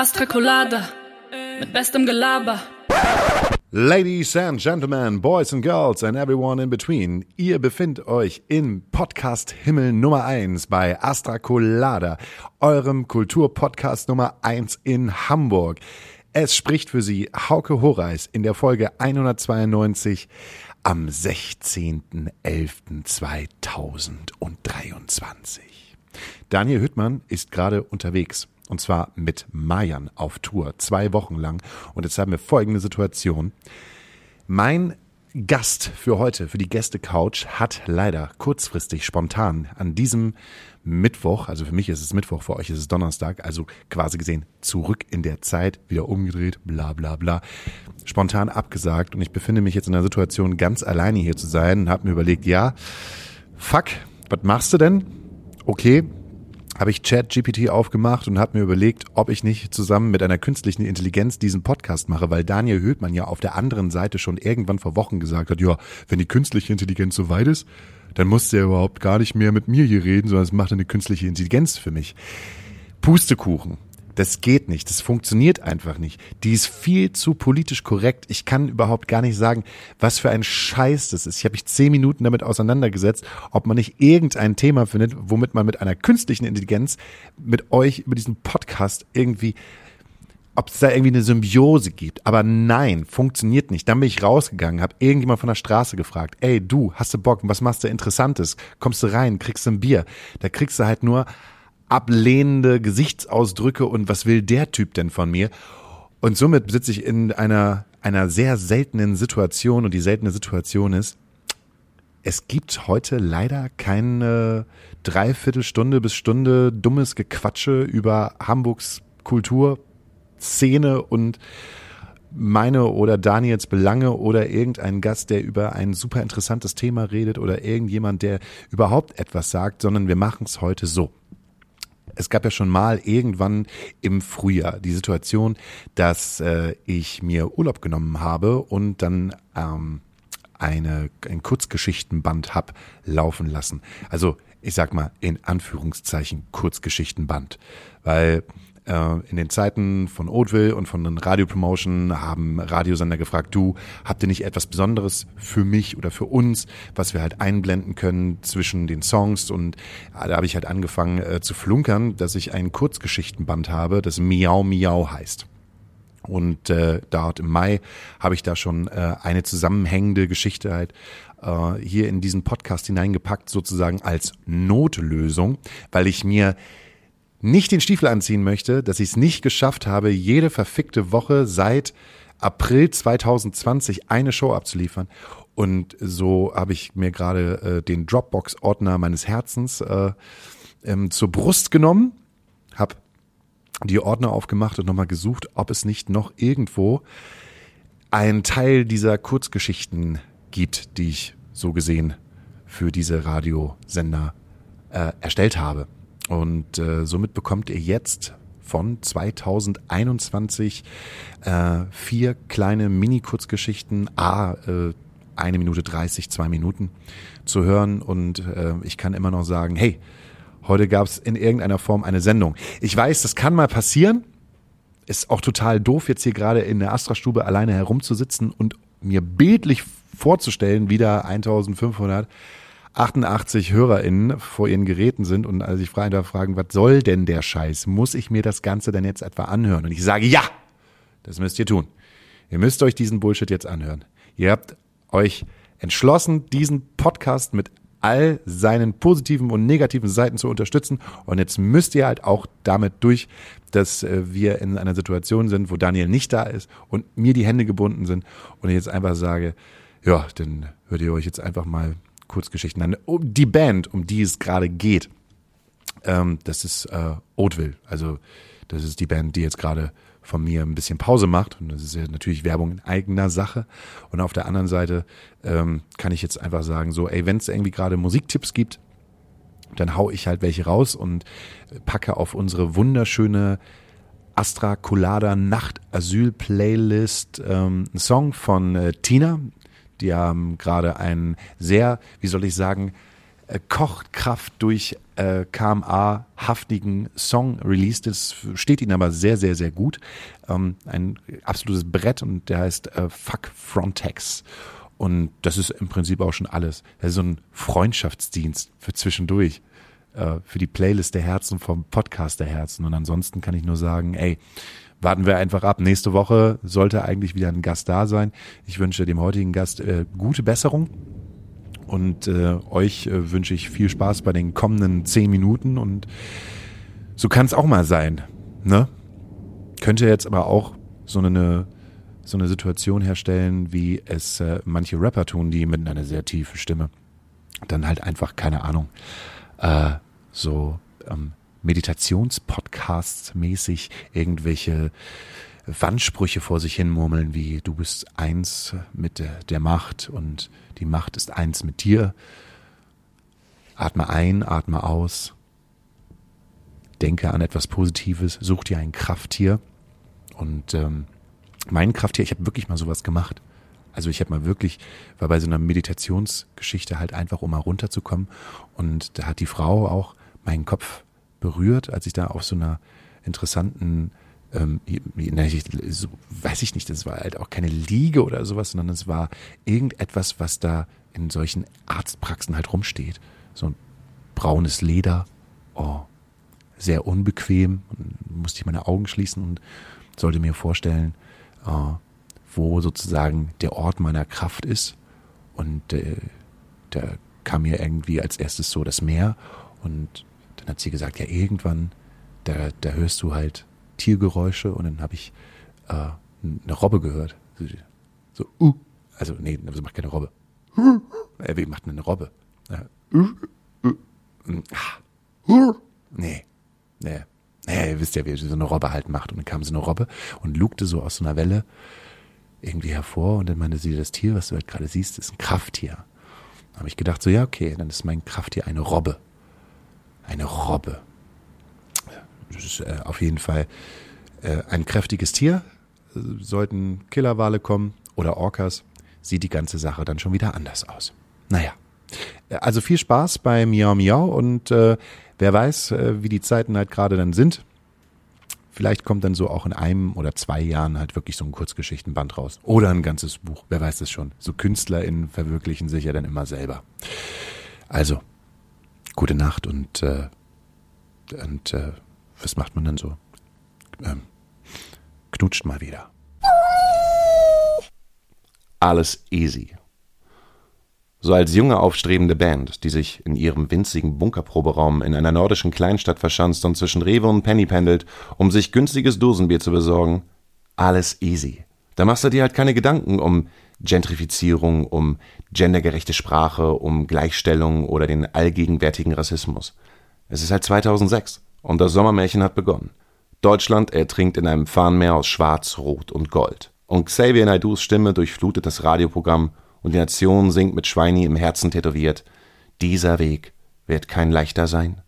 Astra Colada mit bestem Gelaber. Ladies and Gentlemen, Boys and Girls and everyone in between, ihr befindet euch in Podcast Himmel Nummer 1 bei Astra Colada, eurem Kulturpodcast Nummer 1 in Hamburg. Es spricht für Sie Hauke Horeis in der Folge 192 am 16.11.2023. Daniel Hüttmann ist gerade unterwegs und zwar mit Mayan auf Tour, zwei Wochen lang. Und jetzt haben wir folgende Situation. Mein Gast für heute, für die Gäste-Couch, hat leider kurzfristig, spontan an diesem Mittwoch, also für mich ist es Mittwoch, für euch ist es Donnerstag, also quasi gesehen zurück in der Zeit, wieder umgedreht, bla bla bla, spontan abgesagt und ich befinde mich jetzt in der Situation, ganz alleine hier zu sein und habe mir überlegt, ja, fuck, was machst du denn? Okay, habe ich ChatGPT aufgemacht und habe mir überlegt, ob ich nicht zusammen mit einer künstlichen Intelligenz diesen Podcast mache, weil Daniel Höhtmann ja auf der anderen Seite schon irgendwann vor Wochen gesagt hat, ja, wenn die künstliche Intelligenz so weit ist, dann muss der überhaupt gar nicht mehr mit mir hier reden, sondern es macht eine künstliche Intelligenz für mich. Pustekuchen. Das geht nicht. Das funktioniert einfach nicht. Die ist viel zu politisch korrekt. Ich kann überhaupt gar nicht sagen, was für ein Scheiß das ist. Ich habe mich zehn Minuten damit auseinandergesetzt, ob man nicht irgendein Thema findet, womit man mit einer künstlichen Intelligenz mit euch über diesen Podcast irgendwie ob es da irgendwie eine Symbiose gibt. Aber nein, funktioniert nicht. Dann bin ich rausgegangen, habe irgendjemand von der Straße gefragt, ey du, hast du Bock, was machst du Interessantes? Kommst du rein, kriegst du ein Bier. Da kriegst du halt nur ablehnende Gesichtsausdrücke und was will der Typ denn von mir? Und somit sitze ich in einer, einer sehr seltenen Situation und die seltene Situation ist, es gibt heute leider keine Dreiviertelstunde bis Stunde dummes Gequatsche über Hamburgs Kulturszene und meine oder Daniels Belange oder irgendein Gast, der über ein super interessantes Thema redet oder irgendjemand, der überhaupt etwas sagt, sondern wir machen es heute so es gab ja schon mal irgendwann im Frühjahr die Situation, dass äh, ich mir Urlaub genommen habe und dann ähm, eine, ein Kurzgeschichtenband hab laufen lassen. Also ich sag mal in Anführungszeichen Kurzgeschichtenband, weil in den Zeiten von Oatville und von den Radiopromotion haben Radiosender gefragt, du, habt ihr nicht etwas Besonderes für mich oder für uns, was wir halt einblenden können zwischen den Songs und äh, da habe ich halt angefangen äh, zu flunkern, dass ich ein Kurzgeschichtenband habe, das Miau Miau heißt. Und äh, dort im Mai habe ich da schon äh, eine zusammenhängende Geschichte halt äh, hier in diesen Podcast hineingepackt, sozusagen als Notlösung, weil ich mir nicht den Stiefel anziehen möchte, dass ich es nicht geschafft habe, jede verfickte Woche seit April 2020 eine Show abzuliefern. Und so habe ich mir gerade äh, den Dropbox-Ordner meines Herzens äh, ähm, zur Brust genommen, habe die Ordner aufgemacht und nochmal gesucht, ob es nicht noch irgendwo einen Teil dieser Kurzgeschichten gibt, die ich so gesehen für diese Radiosender äh, erstellt habe. Und äh, somit bekommt ihr jetzt von 2021 äh, vier kleine Mini-Kurzgeschichten, a äh, eine Minute 30, zwei Minuten zu hören. Und äh, ich kann immer noch sagen, hey, heute gab es in irgendeiner Form eine Sendung. Ich weiß, das kann mal passieren. Ist auch total doof, jetzt hier gerade in der Astra-Stube alleine herumzusitzen und mir bildlich vorzustellen, wieder 1500 88 HörerInnen vor ihren Geräten sind und also ich frage fragen, was soll denn der Scheiß? Muss ich mir das Ganze denn jetzt etwa anhören? Und ich sage, ja, das müsst ihr tun. Ihr müsst euch diesen Bullshit jetzt anhören. Ihr habt euch entschlossen, diesen Podcast mit all seinen positiven und negativen Seiten zu unterstützen. Und jetzt müsst ihr halt auch damit durch, dass äh, wir in einer Situation sind, wo Daniel nicht da ist und mir die Hände gebunden sind und ich jetzt einfach sage, ja, dann hört ihr euch jetzt einfach mal Kurzgeschichten an. Die Band, um die es gerade geht, ähm, das ist äh, Oatville. Also das ist die Band, die jetzt gerade von mir ein bisschen Pause macht. Und das ist ja natürlich Werbung in eigener Sache. Und auf der anderen Seite ähm, kann ich jetzt einfach sagen, so, ey, wenn es irgendwie gerade Musiktipps gibt, dann hau ich halt welche raus und packe auf unsere wunderschöne Astra Colada Nacht Asyl Playlist ähm, einen Song von äh, Tina, die haben gerade einen sehr, wie soll ich sagen, äh, kocht Kraft durch äh, KMA-haftigen Song released. Das steht ihnen aber sehr, sehr, sehr gut. Ähm, ein absolutes Brett und der heißt äh, Fuck Frontex. Und das ist im Prinzip auch schon alles. Das ist so ein Freundschaftsdienst für zwischendurch, äh, für die Playlist der Herzen vom Podcast der Herzen. Und ansonsten kann ich nur sagen, ey, warten wir einfach ab. Nächste Woche sollte eigentlich wieder ein Gast da sein. Ich wünsche dem heutigen Gast äh, gute Besserung. Und äh, euch äh, wünsche ich viel Spaß bei den kommenden zehn Minuten. Und so kann es auch mal sein. Ne? Könnte jetzt aber auch so eine, so eine Situation herstellen, wie es äh, manche Rapper tun, die mit einer sehr tiefen Stimme dann halt einfach, keine Ahnung, äh, so ähm, Meditationspodcasts mäßig irgendwelche Wandsprüche vor sich hin murmeln, wie du bist eins mit der, Macht und die Macht ist eins mit dir. Atme ein, atme aus. Denke an etwas Positives, such dir ein Krafttier. Und ähm, mein Krafttier, ich habe wirklich mal sowas gemacht. Also ich habe mal wirklich, war bei so einer Meditationsgeschichte halt einfach, um mal runterzukommen. Und da hat die Frau auch meinen Kopf berührt, als ich da auf so einer interessanten ähm, so, weiß ich nicht, das war halt auch keine Liege oder sowas, sondern es war irgendetwas, was da in solchen Arztpraxen halt rumsteht. So ein braunes Leder, oh, sehr unbequem, musste ich meine Augen schließen und sollte mir vorstellen, oh, wo sozusagen der Ort meiner Kraft ist. Und äh, da kam mir irgendwie als erstes so das Meer und dann hat sie gesagt, ja, irgendwann, da, da hörst du halt Tiergeräusche und dann habe ich äh, eine Robbe gehört. So, uh, also nee, sie macht keine Robbe. Äh, wie macht eine Robbe? Ja. Nee, nee. Nee, ihr wisst ja, wie so eine Robbe halt macht. Und dann kam so eine Robbe und lugte so aus so einer Welle irgendwie hervor und dann meinte sie, das Tier, was du halt gerade siehst, ist ein Krafttier. Da habe ich gedacht, so ja, okay, dann ist mein Krafttier eine Robbe. Eine Robbe. Das ist äh, auf jeden Fall äh, ein kräftiges Tier. Sollten Killerwale kommen oder Orcas, sieht die ganze Sache dann schon wieder anders aus. Naja, äh, also viel Spaß bei Miau Miau und äh, wer weiß, äh, wie die Zeiten halt gerade dann sind. Vielleicht kommt dann so auch in einem oder zwei Jahren halt wirklich so ein Kurzgeschichtenband raus. Oder ein ganzes Buch, wer weiß es schon. So KünstlerInnen verwirklichen sich ja dann immer selber. Also, gute Nacht und, äh, und äh, was macht man dann so? Ähm, knutscht mal wieder. Alles easy. So als junge aufstrebende Band, die sich in ihrem winzigen Bunkerproberaum in einer nordischen Kleinstadt verschanzt und zwischen Rewe und Penny pendelt, um sich günstiges Dosenbier zu besorgen, alles easy. Da machst du dir halt keine Gedanken um Gentrifizierung, um gendergerechte Sprache, um Gleichstellung oder den allgegenwärtigen Rassismus. Es ist halt 2006 und das Sommermärchen hat begonnen. Deutschland ertrinkt in einem Fahnenmeer aus Schwarz, Rot und Gold. Und Xavier Naidus Stimme durchflutet das Radioprogramm und die Nation singt mit Schweini im Herzen tätowiert: Dieser Weg wird kein leichter sein.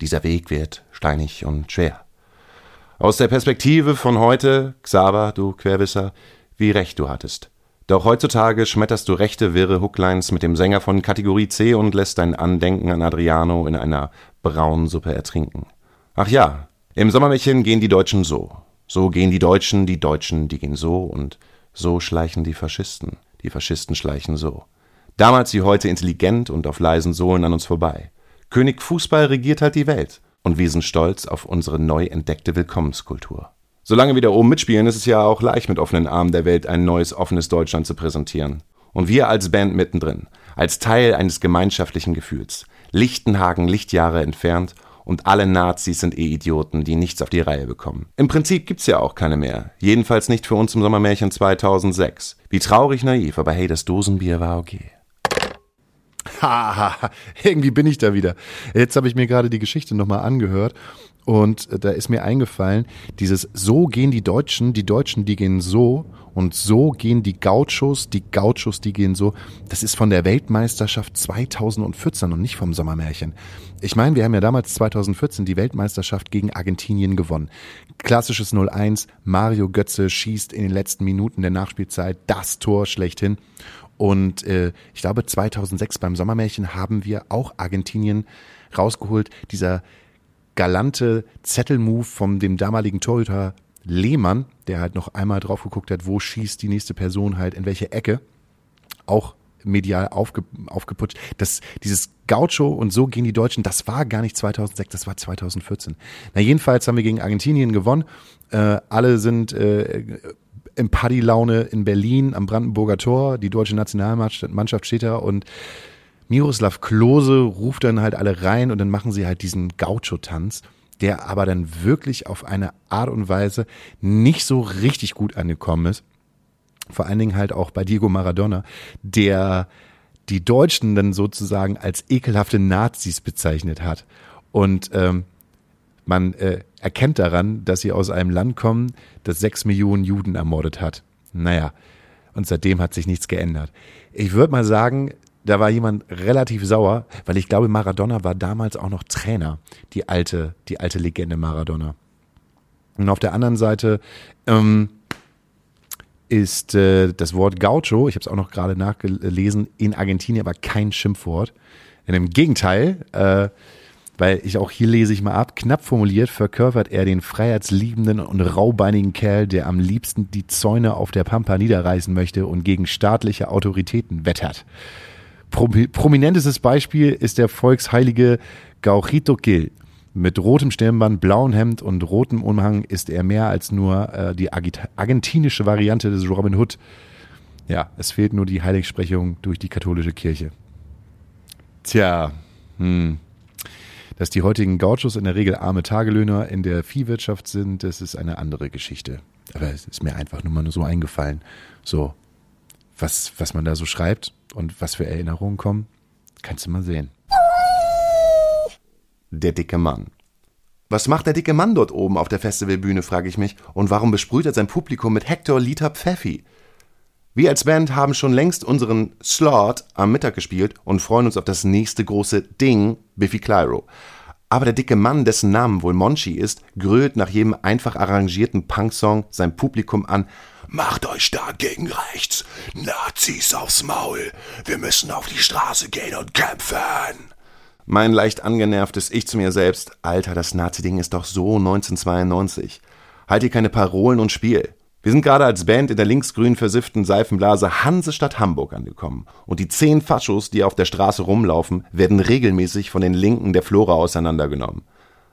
Dieser Weg wird steinig und schwer. Aus der Perspektive von heute, Xaver, du Querwisser, wie recht du hattest. Doch heutzutage schmetterst du rechte, wirre Hooklines mit dem Sänger von Kategorie C und lässt dein Andenken an Adriano in einer braunen Suppe ertrinken. Ach ja, im Sommermärchen gehen die Deutschen so. So gehen die Deutschen, die Deutschen, die gehen so und so schleichen die Faschisten. Die Faschisten schleichen so. Damals wie heute intelligent und auf leisen Sohlen an uns vorbei. König Fußball regiert halt die Welt. Und wir sind stolz auf unsere neu entdeckte Willkommenskultur. Solange wir da oben mitspielen, ist es ja auch leicht, mit offenen Armen der Welt ein neues, offenes Deutschland zu präsentieren. Und wir als Band mittendrin, als Teil eines gemeinschaftlichen Gefühls. Lichtenhagen Lichtjahre entfernt und alle Nazis sind eh Idioten, die nichts auf die Reihe bekommen. Im Prinzip gibt's ja auch keine mehr. Jedenfalls nicht für uns im Sommermärchen 2006. Wie traurig naiv, aber hey, das Dosenbier war okay. Haha, irgendwie bin ich da wieder. Jetzt habe ich mir gerade die Geschichte nochmal angehört und da ist mir eingefallen, dieses so gehen die Deutschen, die Deutschen, die gehen so und so gehen die Gauchos, die Gauchos, die gehen so. Das ist von der Weltmeisterschaft 2014 und nicht vom Sommermärchen. Ich meine, wir haben ja damals 2014 die Weltmeisterschaft gegen Argentinien gewonnen. Klassisches 0-1, Mario Götze schießt in den letzten Minuten der Nachspielzeit das Tor schlechthin. Und äh, ich glaube, 2006 beim Sommermärchen haben wir auch Argentinien rausgeholt. Dieser galante Zettelmove von dem damaligen Torhüter Lehmann, der halt noch einmal drauf geguckt hat, wo schießt die nächste Person halt in welche Ecke. Auch medial aufge, aufgeputscht. Das, dieses Gaucho und so gehen die Deutschen, das war gar nicht 2006, das war 2014. Na jedenfalls haben wir gegen Argentinien gewonnen. Äh, alle sind äh, im Partylaune in Berlin am Brandenburger Tor. Die deutsche Nationalmannschaft steht da und Miroslav Klose ruft dann halt alle rein und dann machen sie halt diesen Gaucho-Tanz, der aber dann wirklich auf eine Art und Weise nicht so richtig gut angekommen ist vor allen Dingen halt auch bei Diego Maradona, der die Deutschen dann sozusagen als ekelhafte Nazis bezeichnet hat. Und ähm, man äh, erkennt daran, dass sie aus einem Land kommen, das sechs Millionen Juden ermordet hat. Naja, und seitdem hat sich nichts geändert. Ich würde mal sagen, da war jemand relativ sauer, weil ich glaube, Maradona war damals auch noch Trainer, die alte, die alte Legende Maradona. Und auf der anderen Seite ähm, ist äh, das Wort Gaucho, ich habe es auch noch gerade nachgelesen, in Argentinien aber kein Schimpfwort. Im Gegenteil, äh, weil ich auch hier lese ich mal ab, knapp formuliert verkörpert er den freiheitsliebenden und raubeinigen Kerl, der am liebsten die Zäune auf der Pampa niederreißen möchte und gegen staatliche Autoritäten wettert. Prominentestes Beispiel ist der volksheilige Gauchito Gil, mit rotem Stirnband, blauem Hemd und rotem Umhang ist er mehr als nur äh, die argentinische Variante des Robin Hood. Ja, es fehlt nur die Heiligsprechung durch die katholische Kirche. Tja, hm. Dass die heutigen Gauchos in der Regel arme Tagelöhner in der Viehwirtschaft sind, das ist eine andere Geschichte. Aber es ist mir einfach nur mal so eingefallen. So, was, was man da so schreibt und was für Erinnerungen kommen, kannst du mal sehen der dicke Mann. Was macht der dicke Mann dort oben auf der Festivalbühne, frage ich mich, und warum besprüht er sein Publikum mit Hector Liter Pfeffi? Wir als Band haben schon längst unseren Slot am Mittag gespielt und freuen uns auf das nächste große Ding, Biffy Clyro. Aber der dicke Mann, dessen Namen wohl Monchi ist, grölt nach jedem einfach arrangierten Punksong sein Publikum an. Macht euch da gegen rechts, Nazis aufs Maul, wir müssen auf die Straße gehen und kämpfen. Mein leicht angenervtes Ich zu mir selbst, Alter, das Nazi-Ding ist doch so 1992. Halt dir keine Parolen und Spiel. Wir sind gerade als Band in der linksgrün versifften Seifenblase Hansestadt Hamburg angekommen. Und die zehn Faschos, die auf der Straße rumlaufen, werden regelmäßig von den Linken der Flora auseinandergenommen.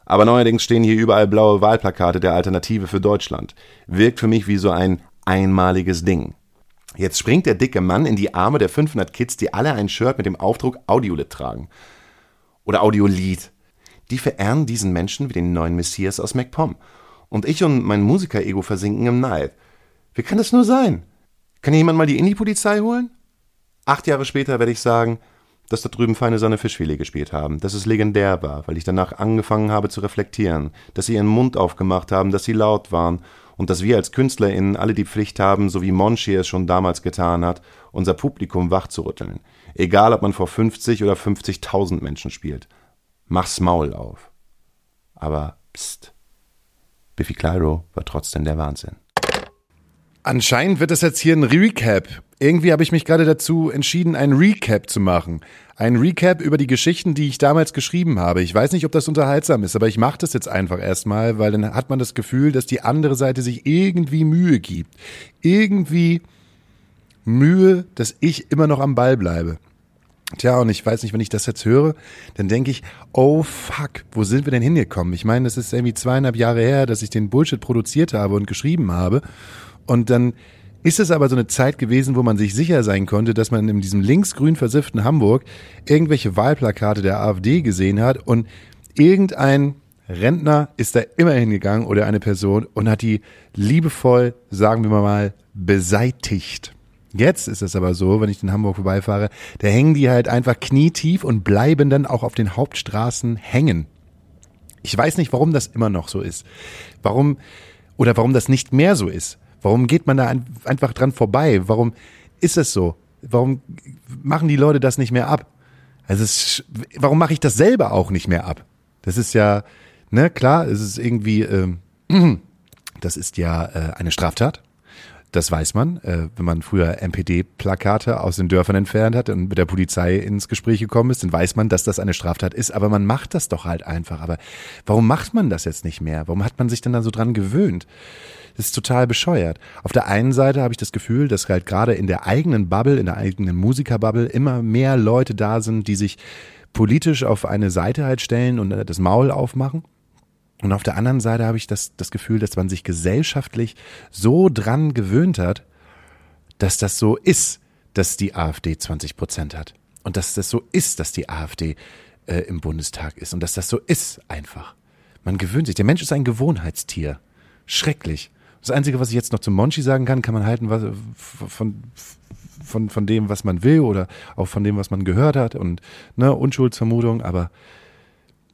Aber neuerdings stehen hier überall blaue Wahlplakate der Alternative für Deutschland. Wirkt für mich wie so ein einmaliges Ding. Jetzt springt der dicke Mann in die Arme der 500 Kids, die alle ein Shirt mit dem Aufdruck Audiolit tragen oder Audiolied. Die verehren diesen Menschen wie den neuen Messias aus MacPom. Und ich und mein Musiker-Ego versinken im Neid. Wie kann das nur sein? Kann jemand mal die Indie-Polizei holen? Acht Jahre später werde ich sagen, dass da drüben feine Sonne Fischfilet gespielt haben, dass es legendär war, weil ich danach angefangen habe zu reflektieren, dass sie ihren Mund aufgemacht haben, dass sie laut waren und dass wir als KünstlerInnen alle die Pflicht haben, so wie Monchi es schon damals getan hat, unser Publikum wachzurütteln. Egal, ob man vor 50 oder 50.000 Menschen spielt. Mach's Maul auf. Aber pst. Biffy Clyro war trotzdem der Wahnsinn. Anscheinend wird das jetzt hier ein Recap. Irgendwie habe ich mich gerade dazu entschieden, ein Recap zu machen. Ein Recap über die Geschichten, die ich damals geschrieben habe. Ich weiß nicht, ob das unterhaltsam ist, aber ich mache das jetzt einfach erstmal, weil dann hat man das Gefühl, dass die andere Seite sich irgendwie Mühe gibt. Irgendwie Mühe, dass ich immer noch am Ball bleibe. Tja, und ich weiß nicht, wenn ich das jetzt höre, dann denke ich, oh fuck, wo sind wir denn hingekommen? Ich meine, das ist irgendwie zweieinhalb Jahre her, dass ich den Bullshit produziert habe und geschrieben habe. Und dann ist es aber so eine Zeit gewesen, wo man sich sicher sein konnte, dass man in diesem linksgrün versifften Hamburg irgendwelche Wahlplakate der AfD gesehen hat und irgendein Rentner ist da immer hingegangen oder eine Person und hat die liebevoll, sagen wir mal, beseitigt. Jetzt ist es aber so, wenn ich in Hamburg vorbeifahre, da hängen die halt einfach knietief und bleiben dann auch auf den Hauptstraßen hängen. Ich weiß nicht, warum das immer noch so ist. Warum, oder warum das nicht mehr so ist. Warum geht man da einfach dran vorbei? Warum ist es so? Warum machen die Leute das nicht mehr ab? Also es, warum mache ich das selber auch nicht mehr ab? Das ist ja, ne, klar, es ist irgendwie, ähm, das ist ja äh, eine Straftat Das weiß man, äh, wenn man früher MPD-Plakate aus den Dörfern entfernt hat und mit der Polizei ins Gespräch gekommen ist, dann weiß man, dass das eine Straftat ist. Aber man macht das doch halt einfach. Aber warum macht man das jetzt nicht mehr? Warum hat man sich denn da so dran gewöhnt? Das ist total bescheuert. Auf der einen Seite habe ich das Gefühl, dass halt gerade in der eigenen Bubble, in der eigenen Musikerbubble immer mehr Leute da sind, die sich politisch auf eine Seite halt stellen und das Maul aufmachen. Und auf der anderen Seite habe ich das, das Gefühl, dass man sich gesellschaftlich so dran gewöhnt hat, dass das so ist, dass die AfD 20 Prozent hat. Und dass das so ist, dass die AfD äh, im Bundestag ist. Und dass das so ist einfach. Man gewöhnt sich. Der Mensch ist ein Gewohnheitstier. Schrecklich. Das Einzige, was ich jetzt noch zum Monchi sagen kann, kann man halten was, von, von, von dem, was man will oder auch von dem, was man gehört hat und ne, Unschuldsvermutung, aber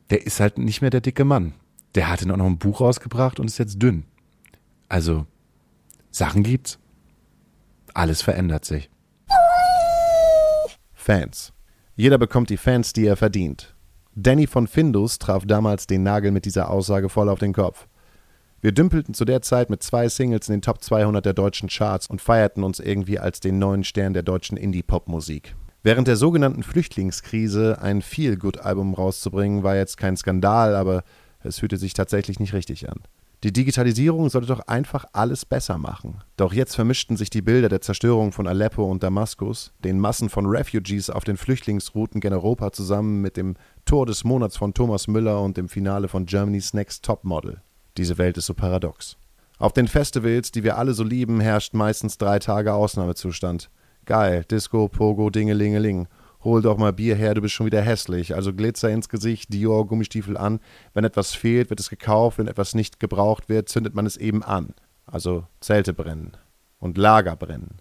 der ist halt nicht mehr der dicke Mann. Der hatte auch noch ein Buch rausgebracht und ist jetzt dünn. Also, Sachen gibt's. Alles verändert sich. Fans. Jeder bekommt die Fans, die er verdient. Danny von Findus traf damals den Nagel mit dieser Aussage voll auf den Kopf. Wir dümpelten zu der Zeit mit zwei Singles in den Top 200 der deutschen Charts und feierten uns irgendwie als den neuen Stern der deutschen Indie-Pop-Musik. Während der sogenannten Flüchtlingskrise ein Feel-Good-Album rauszubringen, war jetzt kein Skandal, aber es fühlte sich tatsächlich nicht richtig an. Die Digitalisierung sollte doch einfach alles besser machen. Doch jetzt vermischten sich die Bilder der Zerstörung von Aleppo und Damaskus, den Massen von Refugees auf den Flüchtlingsrouten gen Europa zusammen mit dem Tor des Monats von Thomas Müller und dem Finale von Germany's Next Top Model. Diese Welt ist so paradox. Auf den Festivals, die wir alle so lieben, herrscht meistens drei Tage Ausnahmezustand. Geil, Disco, Pogo, Dingelingeling. Hol doch mal Bier her, du bist schon wieder hässlich. Also Glitzer ins Gesicht, Dior, Gummistiefel an. Wenn etwas fehlt, wird es gekauft. Wenn etwas nicht gebraucht wird, zündet man es eben an. Also Zelte brennen. Und Lager brennen.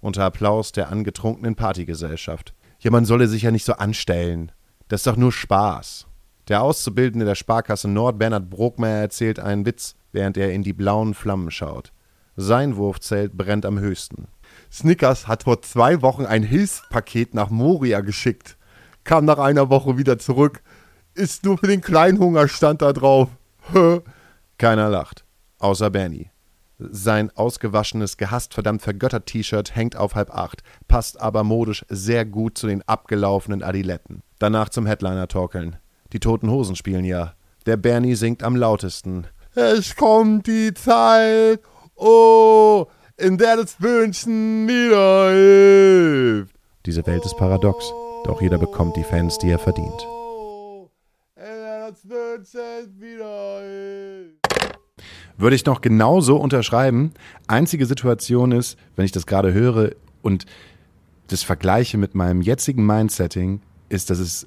Unter Applaus der angetrunkenen Partygesellschaft. Ja, man solle sich ja nicht so anstellen. Das ist doch nur Spaß. Der Auszubildende der Sparkasse Nord, Bernhard Brokmeier, erzählt einen Witz, während er in die blauen Flammen schaut. Sein Wurfzelt brennt am höchsten. Snickers hat vor zwei Wochen ein Hilfspaket nach Moria geschickt. Kam nach einer Woche wieder zurück. Ist nur für den Kleinhunger stand da drauf. Keiner lacht. Außer Bernie. Sein ausgewaschenes, gehasst verdammt vergöttert T-Shirt hängt auf halb acht, passt aber modisch sehr gut zu den abgelaufenen Adiletten. Danach zum Headliner torkeln. Die Toten Hosen spielen ja. Der Bernie singt am lautesten. Es kommt die Zeit, oh, in der das Wünschen wieder hilft. Diese Welt ist paradox, doch jeder bekommt die Fans, die er verdient. Würde ich noch genauso unterschreiben. Einzige Situation ist, wenn ich das gerade höre und das vergleiche mit meinem jetzigen Mindsetting, ist, dass es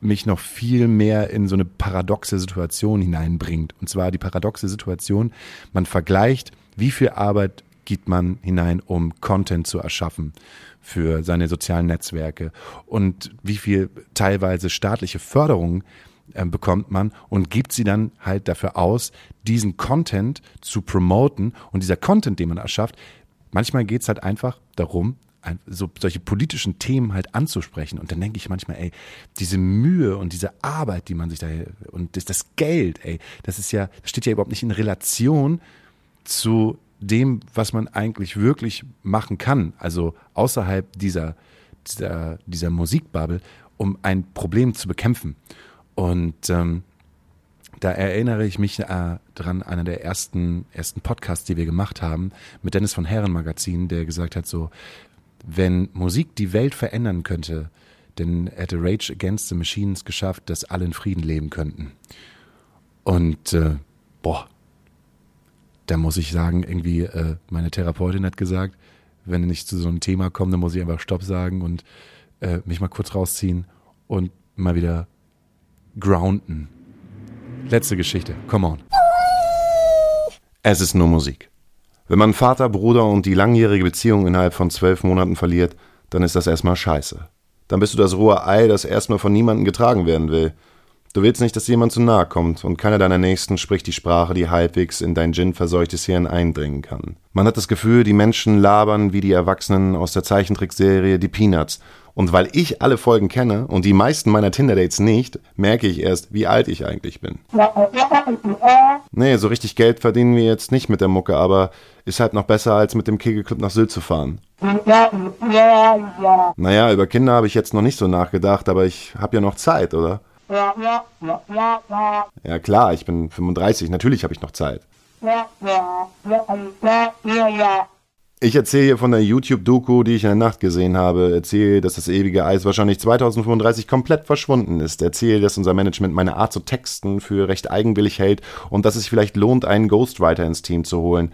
mich noch viel mehr in so eine paradoxe Situation hineinbringt. Und zwar die paradoxe Situation, man vergleicht, wie viel Arbeit gibt man hinein, um Content zu erschaffen für seine sozialen Netzwerke und wie viel teilweise staatliche Förderung äh, bekommt man und gibt sie dann halt dafür aus, diesen Content zu promoten und dieser Content, den man erschafft, manchmal geht es halt einfach darum, so solche politischen Themen halt anzusprechen. Und dann denke ich manchmal, ey, diese Mühe und diese Arbeit, die man sich da und das, das Geld, ey, das ist ja, das steht ja überhaupt nicht in Relation zu dem, was man eigentlich wirklich machen kann. Also außerhalb dieser, dieser, dieser Musikbubble, um ein Problem zu bekämpfen. Und ähm, da erinnere ich mich äh, dran, einer der ersten, ersten Podcasts, die wir gemacht haben, mit Dennis von Herren Magazin, der gesagt hat, so, wenn Musik die Welt verändern könnte, dann hätte Rage Against the Machines geschafft, dass alle in Frieden leben könnten. Und äh, boah, da muss ich sagen, irgendwie, äh, meine Therapeutin hat gesagt, wenn ich zu so einem Thema komme, dann muss ich einfach Stopp sagen und äh, mich mal kurz rausziehen und mal wieder grounden. Letzte Geschichte, come on. Es ist nur Musik. Wenn man Vater, Bruder und die langjährige Beziehung innerhalb von zwölf Monaten verliert, dann ist das erstmal scheiße. Dann bist du das rohe Ei, das erstmal von niemandem getragen werden will. Du willst nicht, dass jemand zu nahe kommt und keiner deiner Nächsten spricht die Sprache, die halbwegs in dein Gin-verseuchtes Hirn eindringen kann. Man hat das Gefühl, die Menschen labern wie die Erwachsenen aus der Zeichentrickserie Die Peanuts Und weil ich alle Folgen kenne und die meisten meiner Tinder-Dates nicht, merke ich erst, wie alt ich eigentlich bin. Nee, so richtig Geld verdienen wir jetzt nicht mit der Mucke, aber ist halt noch besser, als mit dem Kegelclub nach Sylt zu fahren. Naja, über Kinder habe ich jetzt noch nicht so nachgedacht, aber ich habe ja noch Zeit, oder? Ja klar, ich bin 35, natürlich habe ich noch Zeit. Ich erzähle hier von der YouTube-Doku, die ich in der Nacht gesehen habe. Erzähle, dass das ewige Eis wahrscheinlich 2035 komplett verschwunden ist. Erzähle, dass unser Management meine Art zu texten für recht eigenwillig hält und dass es vielleicht lohnt, einen Ghostwriter ins Team zu holen.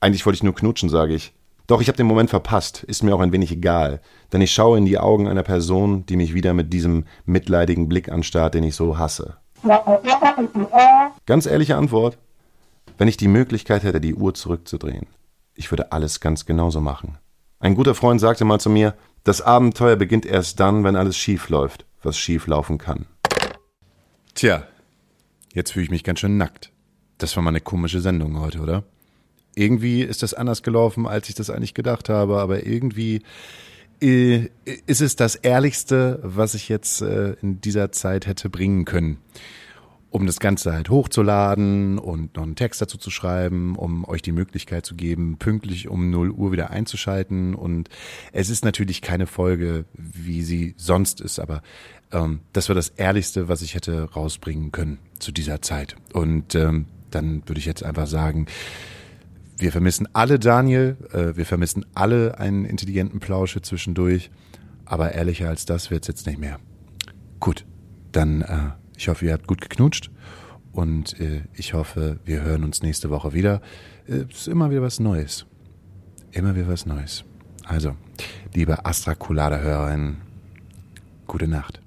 Eigentlich wollte ich nur knutschen, sage ich. Doch ich habe den Moment verpasst, ist mir auch ein wenig egal, denn ich schaue in die Augen einer Person, die mich wieder mit diesem mitleidigen Blick anstarrt, den ich so hasse. Ganz ehrliche Antwort, wenn ich die Möglichkeit hätte, die Uhr zurückzudrehen, ich würde alles ganz genauso machen. Ein guter Freund sagte mal zu mir, das Abenteuer beginnt erst dann, wenn alles schief läuft, was schief laufen kann. Tja, jetzt fühle ich mich ganz schön nackt. Das war mal eine komische Sendung heute, oder? Irgendwie ist das anders gelaufen, als ich das eigentlich gedacht habe, aber irgendwie äh, ist es das Ehrlichste, was ich jetzt äh, in dieser Zeit hätte bringen können um das Ganze halt hochzuladen und noch einen Text dazu zu schreiben, um euch die Möglichkeit zu geben, pünktlich um 0 Uhr wieder einzuschalten. Und es ist natürlich keine Folge, wie sie sonst ist, aber ähm, das war das Ehrlichste, was ich hätte rausbringen können zu dieser Zeit. Und ähm, dann würde ich jetzt einfach sagen, wir vermissen alle Daniel, äh, wir vermissen alle einen intelligenten Plausche zwischendurch, aber ehrlicher als das wird's jetzt nicht mehr. Gut, dann äh, ich hoffe, ihr habt gut geknutscht und äh, ich hoffe, wir hören uns nächste Woche wieder. Äh, es ist immer wieder was Neues. Immer wieder was Neues. Also, liebe Astra Colada-Hörerin, gute Nacht.